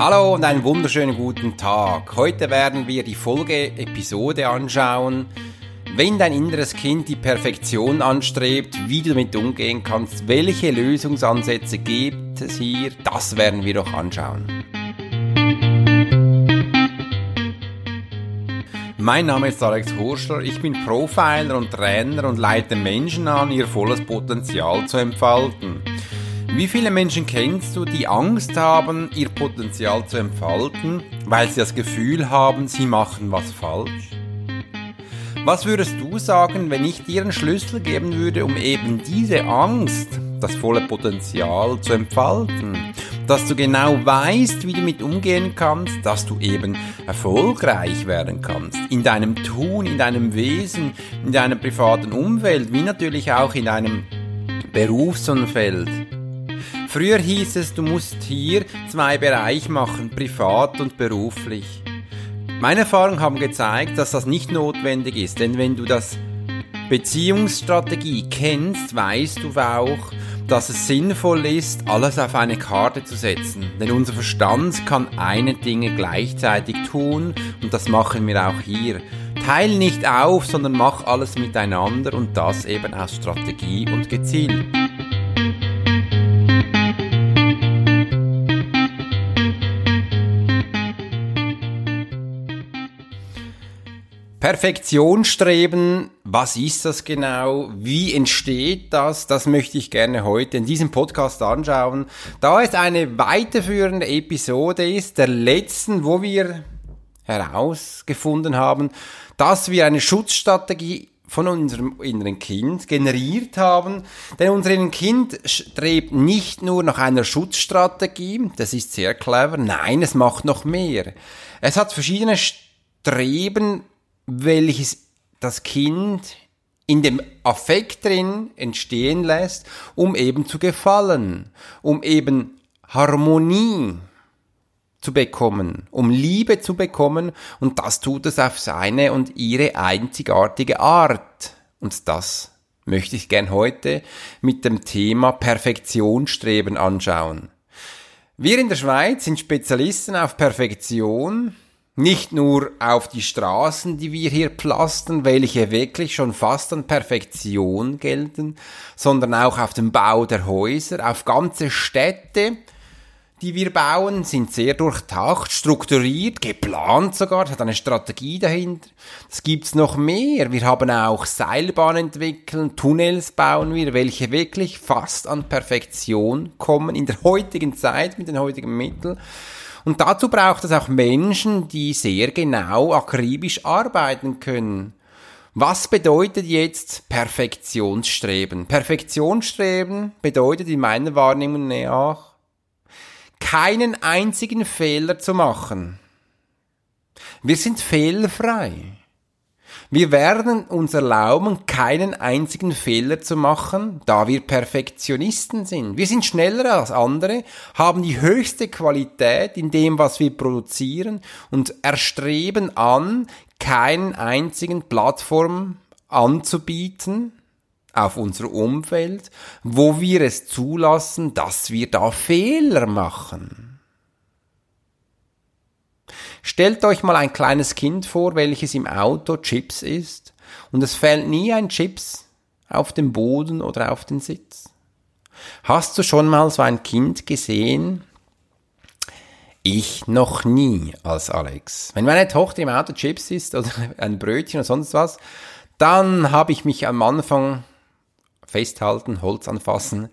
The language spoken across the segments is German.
Hallo und einen wunderschönen guten Tag. Heute werden wir die Folge-Episode anschauen. Wenn dein inneres Kind die Perfektion anstrebt, wie du damit umgehen kannst, welche Lösungsansätze gibt es hier, das werden wir doch anschauen. Mein Name ist Alex Horschler, ich bin Profiler und Trainer und leite Menschen an, ihr volles Potenzial zu entfalten. Wie viele Menschen kennst du, die Angst haben, ihr Potenzial zu entfalten, weil sie das Gefühl haben, sie machen was falsch? Was würdest du sagen, wenn ich dir einen Schlüssel geben würde, um eben diese Angst, das volle Potenzial zu entfalten? Dass du genau weißt, wie du mit umgehen kannst, dass du eben erfolgreich werden kannst. In deinem Tun, in deinem Wesen, in deiner privaten Umwelt, wie natürlich auch in deinem Berufsumfeld. Früher hieß es, du musst hier zwei Bereiche machen, privat und beruflich. Meine Erfahrungen haben gezeigt, dass das nicht notwendig ist, denn wenn du das Beziehungsstrategie kennst, weißt du auch, dass es sinnvoll ist, alles auf eine Karte zu setzen. Denn unser Verstand kann eine Dinge gleichzeitig tun und das machen wir auch hier. Teil nicht auf, sondern mach alles miteinander und das eben aus Strategie und gezielt. Perfektionsstreben, was ist das genau? Wie entsteht das? Das möchte ich gerne heute in diesem Podcast anschauen. Da es eine weiterführende Episode ist, der letzten, wo wir herausgefunden haben, dass wir eine Schutzstrategie von unserem inneren Kind generiert haben. Denn unser inneres Kind strebt nicht nur nach einer Schutzstrategie, das ist sehr clever, nein, es macht noch mehr. Es hat verschiedene Streben, welches das Kind in dem Affekt drin entstehen lässt, um eben zu gefallen, um eben Harmonie zu bekommen, um Liebe zu bekommen und das tut es auf seine und ihre einzigartige Art. Und das möchte ich gern heute mit dem Thema Perfektionsstreben anschauen. Wir in der Schweiz sind Spezialisten auf Perfektion, nicht nur auf die Straßen, die wir hier pflastern, welche wirklich schon fast an Perfektion gelten, sondern auch auf den Bau der Häuser, auf ganze Städte, die wir bauen, sind sehr durchdacht, strukturiert, geplant sogar, hat eine Strategie dahinter. Das gibt's noch mehr. Wir haben auch Seilbahnen entwickeln, Tunnels bauen wir, welche wirklich fast an Perfektion kommen in der heutigen Zeit mit den heutigen Mitteln. Und dazu braucht es auch Menschen, die sehr genau, akribisch arbeiten können. Was bedeutet jetzt Perfektionsstreben? Perfektionsstreben bedeutet in meiner Wahrnehmung nach, keinen einzigen Fehler zu machen. Wir sind fehlerfrei. Wir werden uns erlauben, keinen einzigen Fehler zu machen, da wir Perfektionisten sind. Wir sind schneller als andere, haben die höchste Qualität in dem, was wir produzieren und erstreben an, keinen einzigen Plattform anzubieten, auf unser Umfeld, wo wir es zulassen, dass wir da Fehler machen. Stellt euch mal ein kleines Kind vor, welches im Auto Chips isst und es fällt nie ein Chips auf den Boden oder auf den Sitz. Hast du schon mal so ein Kind gesehen? Ich noch nie als Alex. Wenn meine Tochter im Auto Chips isst oder ein Brötchen oder sonst was, dann habe ich mich am Anfang festhalten, Holz anfassen,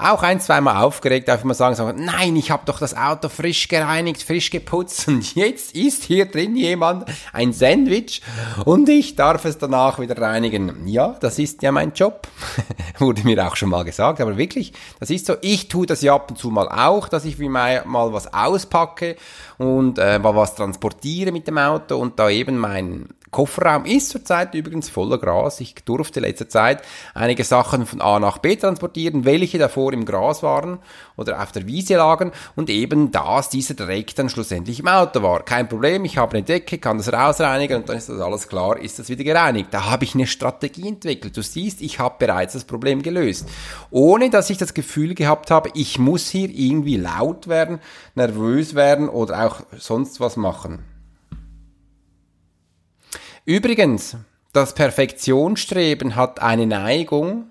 auch ein, zweimal aufgeregt, darf ich mal sagen, sagen nein, ich habe doch das Auto frisch gereinigt, frisch geputzt und jetzt ist hier drin jemand ein Sandwich und ich darf es danach wieder reinigen. Ja, das ist ja mein Job. Wurde mir auch schon mal gesagt, aber wirklich, das ist so. Ich tue das ja ab und zu mal auch, dass ich wie mal, mal was auspacke und äh, mal was transportiere mit dem Auto und da eben mein Kofferraum ist zurzeit übrigens voller Gras. Ich durfte letzter Zeit einige Sachen von A nach B transportieren, welche davor im Gras waren oder auf der Wiese lagen und eben das, dieser Dreck dann schlussendlich im Auto war. Kein Problem, ich habe eine Decke, kann das rausreinigen und dann ist das alles klar, ist das wieder gereinigt. Da habe ich eine Strategie entwickelt. Du siehst, ich habe bereits das Problem gelöst. Ohne dass ich das Gefühl gehabt habe, ich muss hier irgendwie laut werden, nervös werden oder auch sonst was machen. Übrigens, das Perfektionsstreben hat eine Neigung,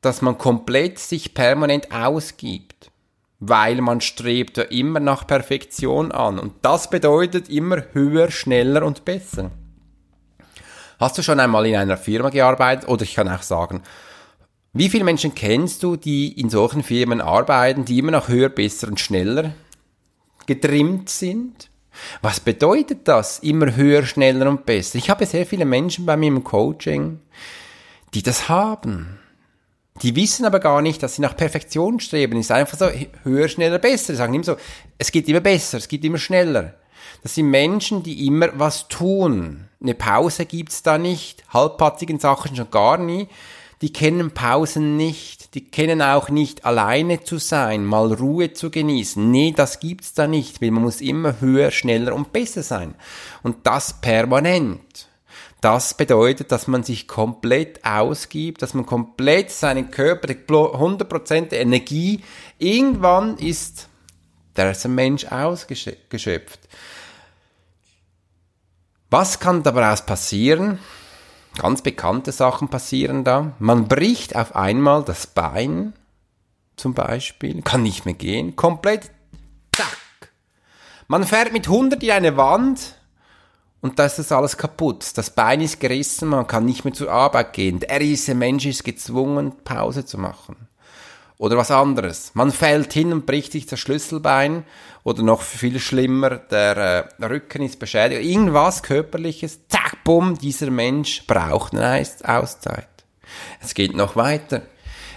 dass man komplett sich permanent ausgibt, weil man strebt ja immer nach Perfektion an und das bedeutet immer höher, schneller und besser. Hast du schon einmal in einer Firma gearbeitet oder ich kann auch sagen, wie viele Menschen kennst du, die in solchen Firmen arbeiten, die immer noch höher, besser und schneller getrimmt sind? Was bedeutet das? Immer höher, schneller und besser. Ich habe sehr viele Menschen bei mir im Coaching, die das haben. Die wissen aber gar nicht, dass sie nach Perfektion streben. Es ist einfach so höher, schneller, besser. Sie sagen immer so, es geht immer besser, es geht immer schneller. Das sind Menschen, die immer was tun. Eine Pause gibt's da nicht, halbpatzigen Sachen schon gar nie die kennen Pausen nicht, die kennen auch nicht alleine zu sein, mal Ruhe zu genießen. Nee, das gibt's da nicht, weil man muss immer höher, schneller und besser sein. Und das permanent. Das bedeutet, dass man sich komplett ausgibt, dass man komplett seinen Körper, 100% Energie, irgendwann ist der ist Mensch ausgeschöpft. Was kann daraus passieren? Ganz bekannte Sachen passieren da. Man bricht auf einmal das Bein, zum Beispiel, kann nicht mehr gehen, komplett, zack. Man fährt mit 100 in eine Wand und da ist das alles kaputt. Das Bein ist gerissen, man kann nicht mehr zur Arbeit gehen. Der diese Mensch ist gezwungen, Pause zu machen. Oder was anderes. Man fällt hin und bricht sich das Schlüsselbein oder noch viel schlimmer, der äh, Rücken ist beschädigt. Irgendwas Körperliches, zack, bumm, dieser Mensch braucht eine Auszeit. Es geht noch weiter.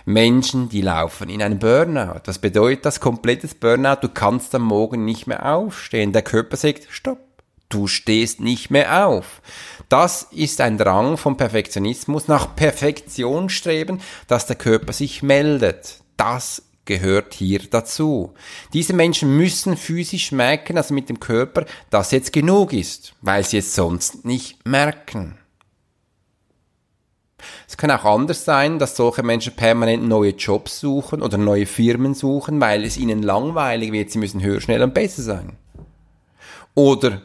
Menschen, die laufen in einen Burnout. Was bedeutet das komplettes Burnout? Du kannst am Morgen nicht mehr aufstehen. Der Körper sagt, stopp. Du stehst nicht mehr auf. Das ist ein Drang vom Perfektionismus nach Perfektion streben, dass der Körper sich meldet das gehört hier dazu. Diese Menschen müssen physisch merken, also mit dem Körper, dass jetzt genug ist, weil sie es sonst nicht merken. Es kann auch anders sein, dass solche Menschen permanent neue Jobs suchen oder neue Firmen suchen, weil es ihnen langweilig wird, sie müssen höher, schneller und besser sein. Oder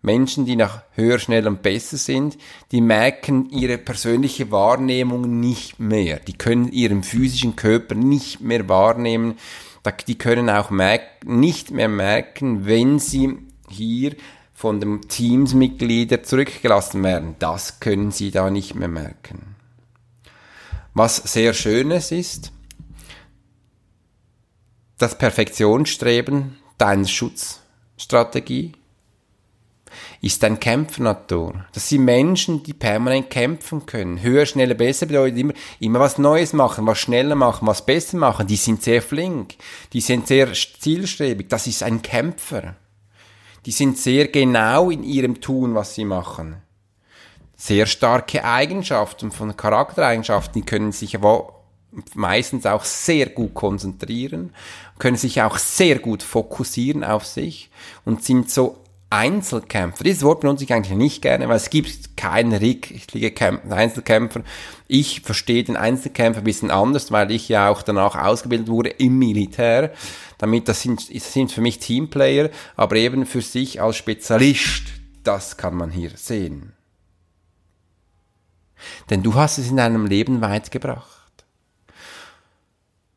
Menschen, die nach höher, schneller und besser sind, die merken ihre persönliche Wahrnehmung nicht mehr. Die können ihren physischen Körper nicht mehr wahrnehmen. Die können auch nicht mehr merken, wenn sie hier von dem Teamsmitglieder zurückgelassen werden. Das können sie da nicht mehr merken. Was sehr Schönes ist, das Perfektionsstreben deiner Schutzstrategie ist ein Kämpfernatur. Das sind Menschen, die permanent kämpfen können. Höher, schneller, besser bedeutet immer, immer was Neues machen, was schneller machen, was besser machen. Die sind sehr flink. Die sind sehr zielstrebig. Das ist ein Kämpfer. Die sind sehr genau in ihrem Tun, was sie machen. Sehr starke Eigenschaften von Charaktereigenschaften, die können sich aber meistens auch sehr gut konzentrieren, können sich auch sehr gut fokussieren auf sich und sind so Einzelkämpfer. Dieses Wort benutze ich eigentlich nicht gerne, weil es gibt keinen richtigen Einzelkämpfer. Ich verstehe den Einzelkämpfer ein bisschen anders, weil ich ja auch danach ausgebildet wurde im Militär. Damit, das sind, das sind für mich Teamplayer, aber eben für sich als Spezialist, das kann man hier sehen. Denn du hast es in deinem Leben weit gebracht.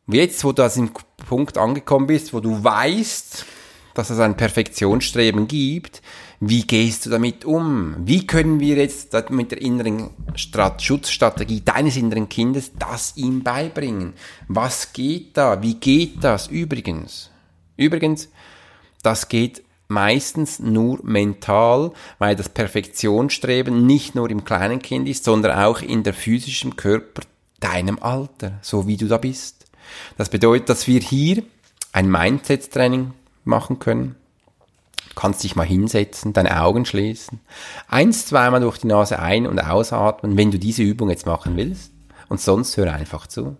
Jetzt, wo du an dem Punkt angekommen bist, wo du weißt, dass es ein Perfektionsstreben gibt. Wie gehst du damit um? Wie können wir jetzt mit der inneren Schutzstrategie deines inneren Kindes das ihm beibringen? Was geht da? Wie geht das übrigens? Übrigens, das geht meistens nur mental, weil das Perfektionsstreben nicht nur im kleinen Kind ist, sondern auch in der physischen Körper deinem Alter, so wie du da bist. Das bedeutet, dass wir hier ein Mindset-Training machen können. kannst dich mal hinsetzen, deine Augen schließen, eins, zweimal durch die Nase ein- und ausatmen, wenn du diese Übung jetzt machen willst. Und sonst hör einfach zu.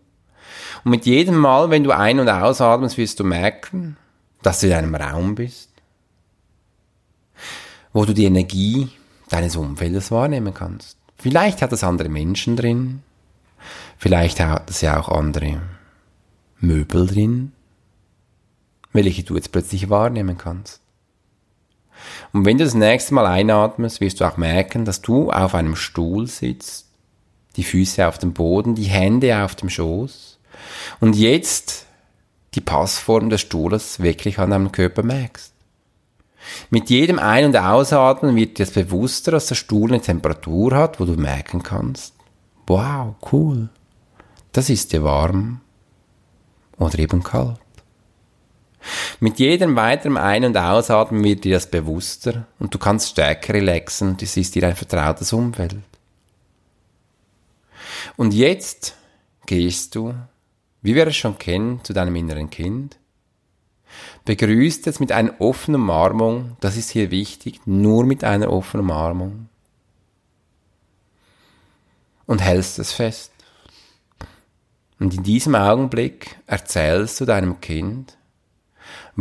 Und mit jedem Mal, wenn du ein- und ausatmest, wirst du merken, dass du in einem Raum bist, wo du die Energie deines Umfeldes wahrnehmen kannst. Vielleicht hat es andere Menschen drin, vielleicht hat es ja auch andere Möbel drin, welche du jetzt plötzlich wahrnehmen kannst. Und wenn du das nächste Mal einatmest, wirst du auch merken, dass du auf einem Stuhl sitzt, die Füße auf dem Boden, die Hände auf dem Schoß und jetzt die Passform des Stuhles wirklich an deinem Körper merkst. Mit jedem Ein- und Ausatmen wird dir bewusster, dass der Stuhl eine Temperatur hat, wo du merken kannst, wow, cool, das ist dir warm oder eben kalt. Mit jedem weiteren Ein- und Ausatmen wird dir das bewusster und du kannst stärker relaxen es ist dir ein vertrautes Umfeld. Und jetzt gehst du, wie wir es schon kennen, zu deinem inneren Kind, begrüßt es mit einer offenen Umarmung, das ist hier wichtig, nur mit einer offenen Umarmung und hältst es fest. Und in diesem Augenblick erzählst du deinem Kind,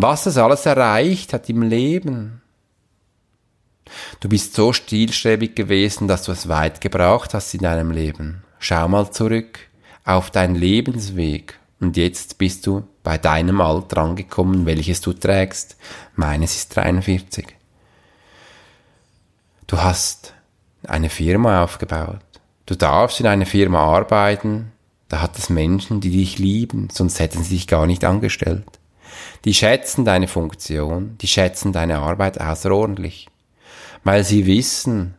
was es alles erreicht hat im Leben. Du bist so stilstrebig gewesen, dass du es weit gebraucht hast in deinem Leben. Schau mal zurück auf deinen Lebensweg und jetzt bist du bei deinem Alter angekommen, welches du trägst. Meines ist 43. Du hast eine Firma aufgebaut. Du darfst in einer Firma arbeiten. Da hat es Menschen, die dich lieben, sonst hätten sie dich gar nicht angestellt. Die schätzen deine Funktion, die schätzen deine Arbeit außerordentlich, weil sie wissen,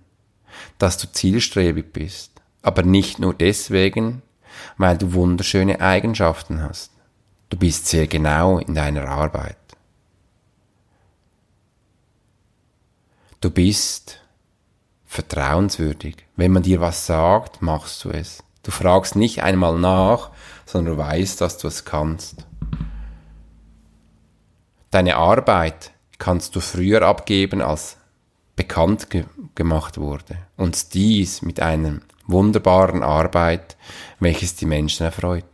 dass du zielstrebig bist, aber nicht nur deswegen, weil du wunderschöne Eigenschaften hast. Du bist sehr genau in deiner Arbeit. Du bist vertrauenswürdig. Wenn man dir was sagt, machst du es. Du fragst nicht einmal nach, sondern du weißt, dass du es kannst. Deine Arbeit kannst du früher abgeben, als bekannt ge gemacht wurde. Und dies mit einer wunderbaren Arbeit, welches die Menschen erfreut.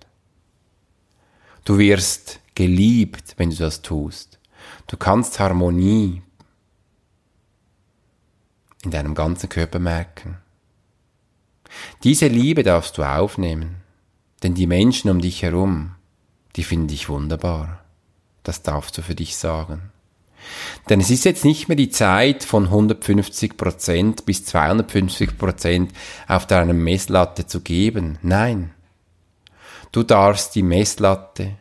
Du wirst geliebt, wenn du das tust. Du kannst Harmonie in deinem ganzen Körper merken. Diese Liebe darfst du aufnehmen, denn die Menschen um dich herum, die finden dich wunderbar. Das darfst du für dich sagen. Denn es ist jetzt nicht mehr die Zeit von 150% bis 250% auf deiner Messlatte zu geben. Nein. Du darfst die Messlatte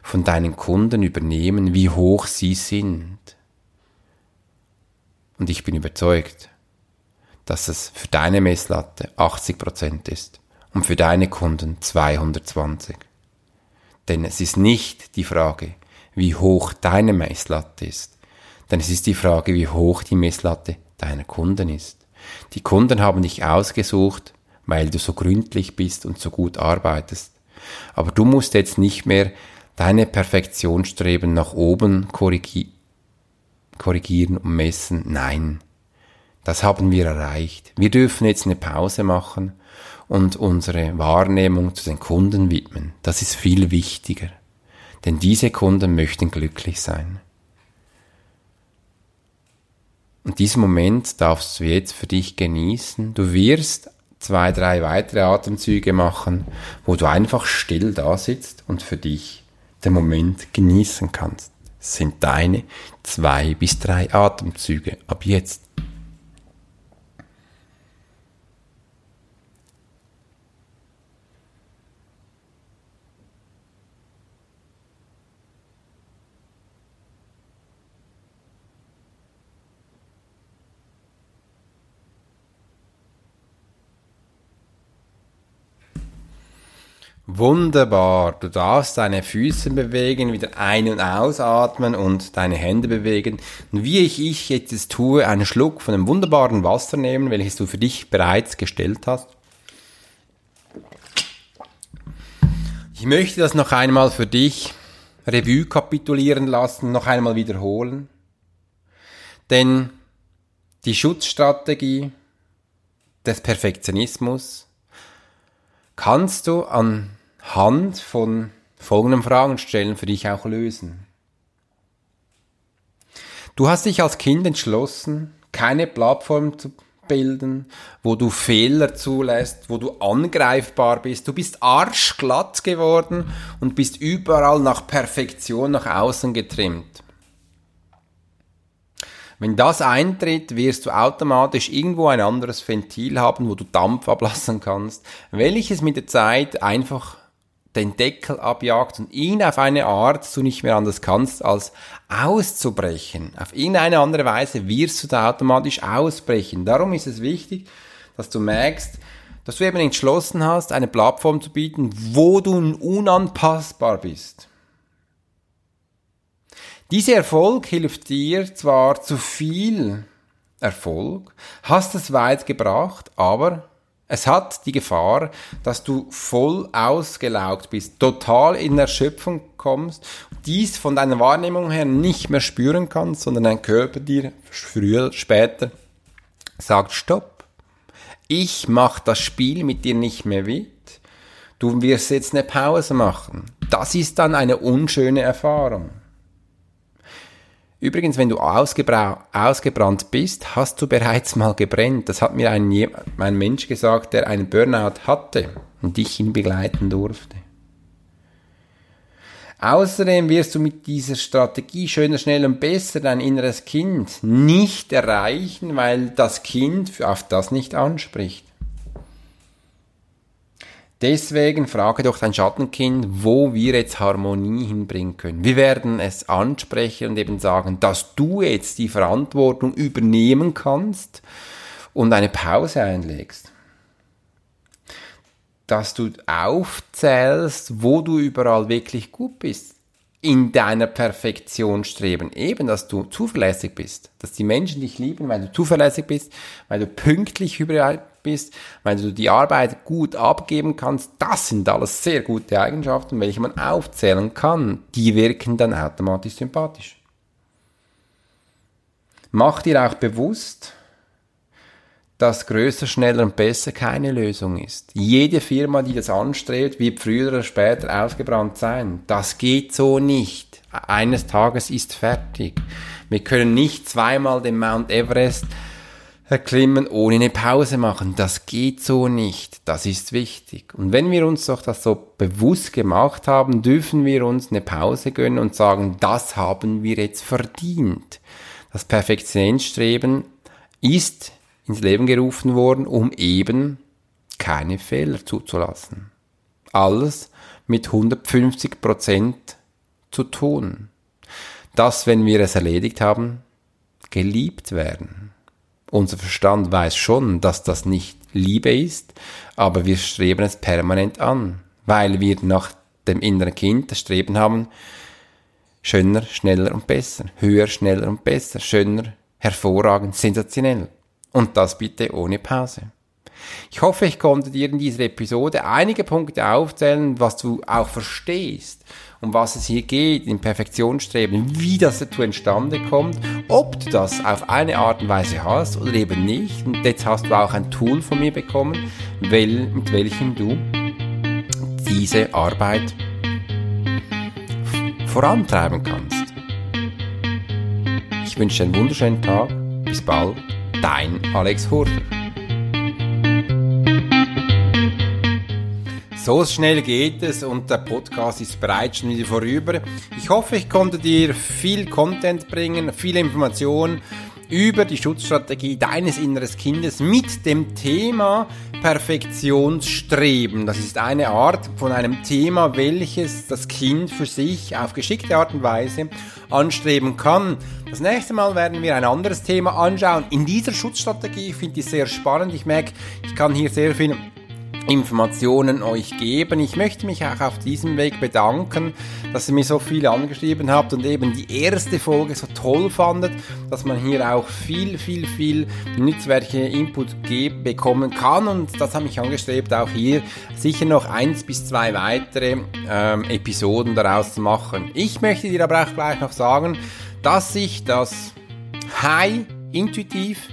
von deinen Kunden übernehmen, wie hoch sie sind. Und ich bin überzeugt, dass es für deine Messlatte 80% ist und für deine Kunden 220. Denn es ist nicht die Frage, wie hoch deine Messlatte ist, denn es ist die Frage, wie hoch die Messlatte deiner Kunden ist. Die Kunden haben dich ausgesucht, weil du so gründlich bist und so gut arbeitest. Aber du musst jetzt nicht mehr deine Perfektionsstreben nach oben korrigi korrigieren und messen. Nein, das haben wir erreicht. Wir dürfen jetzt eine Pause machen und unsere Wahrnehmung zu den Kunden widmen. Das ist viel wichtiger. Denn diese Kunden möchten glücklich sein. Und diesen Moment darfst du jetzt für dich genießen. Du wirst zwei, drei weitere Atemzüge machen, wo du einfach still da sitzt und für dich den Moment genießen kannst. Es sind deine zwei bis drei Atemzüge ab jetzt. Wunderbar. Du darfst deine Füße bewegen, wieder ein- und ausatmen und deine Hände bewegen. Und wie ich, ich jetzt tue, einen Schluck von dem wunderbaren Wasser nehmen, welches du für dich bereits gestellt hast. Ich möchte das noch einmal für dich Revue kapitulieren lassen, noch einmal wiederholen. Denn die Schutzstrategie des Perfektionismus kannst du anhand von folgenden Fragen stellen für dich auch lösen. Du hast dich als Kind entschlossen, keine Plattform zu bilden, wo du Fehler zulässt, wo du angreifbar bist. Du bist arschglatt geworden und bist überall nach Perfektion nach außen getrimmt. Wenn das eintritt, wirst du automatisch irgendwo ein anderes Ventil haben, wo du Dampf ablassen kannst, welches mit der Zeit einfach den Deckel abjagt und ihn auf eine Art du nicht mehr anders kannst, als auszubrechen. Auf irgendeine andere Weise wirst du da automatisch ausbrechen. Darum ist es wichtig, dass du merkst, dass du eben entschlossen hast, eine Plattform zu bieten, wo du unanpassbar bist. Dieser Erfolg hilft dir zwar zu viel Erfolg, hast es weit gebracht, aber es hat die Gefahr, dass du voll ausgelaugt bist, total in Erschöpfung kommst, dies von deiner Wahrnehmung her nicht mehr spüren kannst, sondern dein Körper dir früher, später sagt Stopp. Ich mach das Spiel mit dir nicht mehr mit. Du wirst jetzt eine Pause machen. Das ist dann eine unschöne Erfahrung. Übrigens, wenn du ausgebrannt bist, hast du bereits mal gebrennt. Das hat mir ein, ein Mensch gesagt, der einen Burnout hatte und dich ihn begleiten durfte. Außerdem wirst du mit dieser Strategie schöner, schneller und besser dein inneres Kind nicht erreichen, weil das Kind auf das nicht anspricht. Deswegen frage doch dein Schattenkind, wo wir jetzt Harmonie hinbringen können. Wir werden es ansprechen und eben sagen, dass du jetzt die Verantwortung übernehmen kannst und eine Pause einlegst. Dass du aufzählst, wo du überall wirklich gut bist in deiner Perfektion streben. Eben, dass du zuverlässig bist. Dass die Menschen dich lieben, weil du zuverlässig bist, weil du pünktlich überall bist, weil du die Arbeit gut abgeben kannst. Das sind alles sehr gute Eigenschaften, welche man aufzählen kann. Die wirken dann automatisch sympathisch. Mach dir auch bewusst, dass größer, schneller und besser keine Lösung ist. Jede Firma, die das anstrebt, wird früher oder später ausgebrannt sein. Das geht so nicht. Eines Tages ist fertig. Wir können nicht zweimal den Mount Everest erklimmen, ohne eine Pause machen. Das geht so nicht. Das ist wichtig. Und wenn wir uns doch das so bewusst gemacht haben, dürfen wir uns eine Pause gönnen und sagen, das haben wir jetzt verdient. Das Perfektionsstreben ist ins Leben gerufen worden, um eben keine Fehler zuzulassen. Alles mit 150 Prozent zu tun. Das, wenn wir es erledigt haben, geliebt werden. Unser Verstand weiß schon, dass das nicht Liebe ist, aber wir streben es permanent an, weil wir nach dem inneren Kind das Streben haben, schöner, schneller und besser, höher, schneller und besser, schöner, hervorragend, sensationell. Und das bitte ohne Pause. Ich hoffe, ich konnte dir in dieser Episode einige Punkte aufzählen, was du auch verstehst, um was es hier geht, im Perfektionsstreben, wie das dazu entstande kommt, ob du das auf eine Art und Weise hast oder eben nicht. Und jetzt hast du auch ein Tool von mir bekommen, mit welchem du diese Arbeit vorantreiben kannst. Ich wünsche dir einen wunderschönen Tag. Bis bald dein Alex Hurter. So schnell geht es und der Podcast ist bereits schon wieder vorüber. Ich hoffe, ich konnte dir viel Content bringen, viele Informationen über die Schutzstrategie deines inneren Kindes mit dem Thema Perfektionsstreben. Das ist eine Art von einem Thema, welches das Kind für sich auf geschickte Art und Weise anstreben kann. Das nächste Mal werden wir ein anderes Thema anschauen. In dieser Schutzstrategie finde ich sehr spannend. Ich merke, ich kann hier sehr viel Informationen euch geben. Ich möchte mich auch auf diesem Weg bedanken, dass ihr mir so viel angeschrieben habt und eben die erste Folge so toll fandet, dass man hier auch viel, viel, viel nützliche Input bekommen kann und das habe ich angestrebt, auch hier sicher noch eins bis zwei weitere ähm, Episoden daraus zu machen. Ich möchte dir aber auch gleich noch sagen, dass sich das High Intuitiv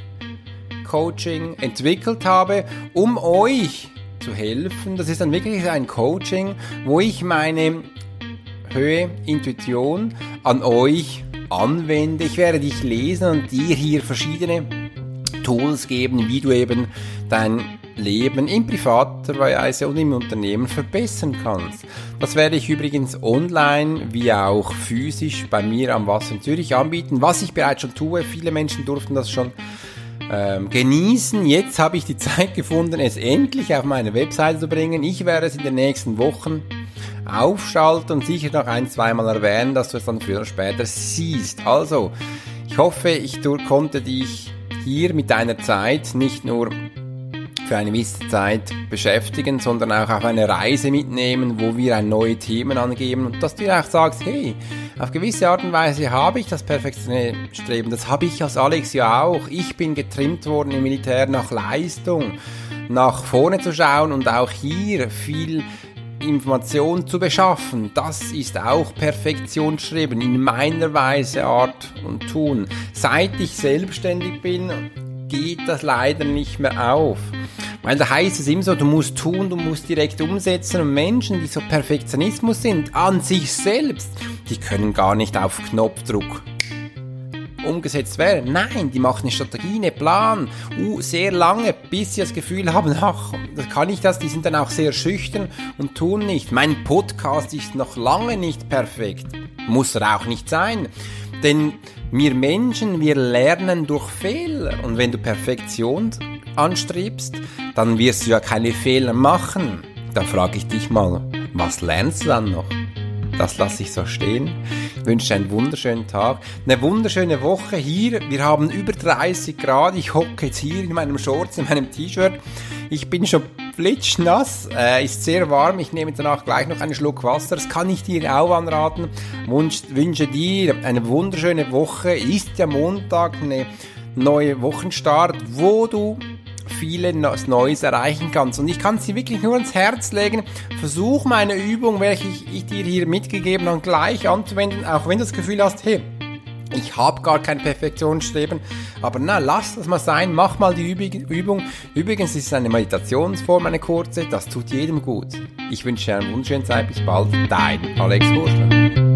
Coaching entwickelt habe, um euch zu helfen. Das ist dann wirklich ein Coaching, wo ich meine Höhe Intuition an euch anwende. Ich werde dich lesen und dir hier verschiedene Tools geben, wie du eben dein Leben in privater Weise und im Unternehmen verbessern kannst. Das werde ich übrigens online wie auch physisch bei mir am Wasser in Zürich anbieten, was ich bereits schon tue. Viele Menschen durften das schon ähm, genießen. Jetzt habe ich die Zeit gefunden, es endlich auf meine Webseite zu bringen. Ich werde es in den nächsten Wochen aufschalten und sicher noch ein, zweimal erwähnen, dass du es dann früher oder später siehst. Also, ich hoffe, ich konnte dich hier mit deiner Zeit nicht nur für eine gewisse Zeit beschäftigen, sondern auch auf eine Reise mitnehmen, wo wir ein neue Themen angeben und dass du auch sagst, hey, auf gewisse Art und Weise habe ich das Perfektionsstreben, das habe ich als Alex ja auch. Ich bin getrimmt worden im Militär nach Leistung, nach vorne zu schauen und auch hier viel Information zu beschaffen. Das ist auch Perfektionsstreben in meiner Weise, Art und Tun. Seit ich selbstständig bin, geht das leider nicht mehr auf. Weil da heißt es immer so, du musst tun, du musst direkt umsetzen und Menschen, die so Perfektionismus sind, an sich selbst, die können gar nicht auf Knopfdruck umgesetzt werden. Nein, die machen eine Strategie, einen Plan, uh, sehr lange, bis sie das Gefühl haben, ach, das kann ich das, die sind dann auch sehr schüchtern und tun nicht. Mein Podcast ist noch lange nicht perfekt. Muss er auch nicht sein. Denn wir Menschen, wir lernen durch Fehler. Und wenn du Perfektion anstrebst, dann wirst du ja keine Fehler machen. Dann frage ich dich mal, was lernst du dann noch? Das lasse ich so stehen. Ich wünsche einen wunderschönen Tag, eine wunderschöne Woche hier. Wir haben über 30 Grad. Ich hocke jetzt hier in meinem Shorts, in meinem T-Shirt. Ich bin schon flitschnass, äh, ist sehr warm. Ich nehme danach gleich noch einen Schluck Wasser. Das kann ich dir auch anraten. Wunsch, wünsche dir eine wunderschöne Woche. Ist ja Montag eine neue Wochenstart, wo du vieles Neues erreichen kannst. Und ich kann dir wirklich nur ans Herz legen. Versuch meine Übung, welche ich, ich dir hier mitgegeben habe, gleich anzuwenden, auch wenn du das Gefühl hast, hey, ich habe gar kein Perfektionsstreben, aber na, lass das mal sein, mach mal die Übung. Übrigens ist es eine Meditationsform, eine kurze, das tut jedem gut. Ich wünsche dir eine wunderschöne Zeit, bis bald, dein Alex Horschler.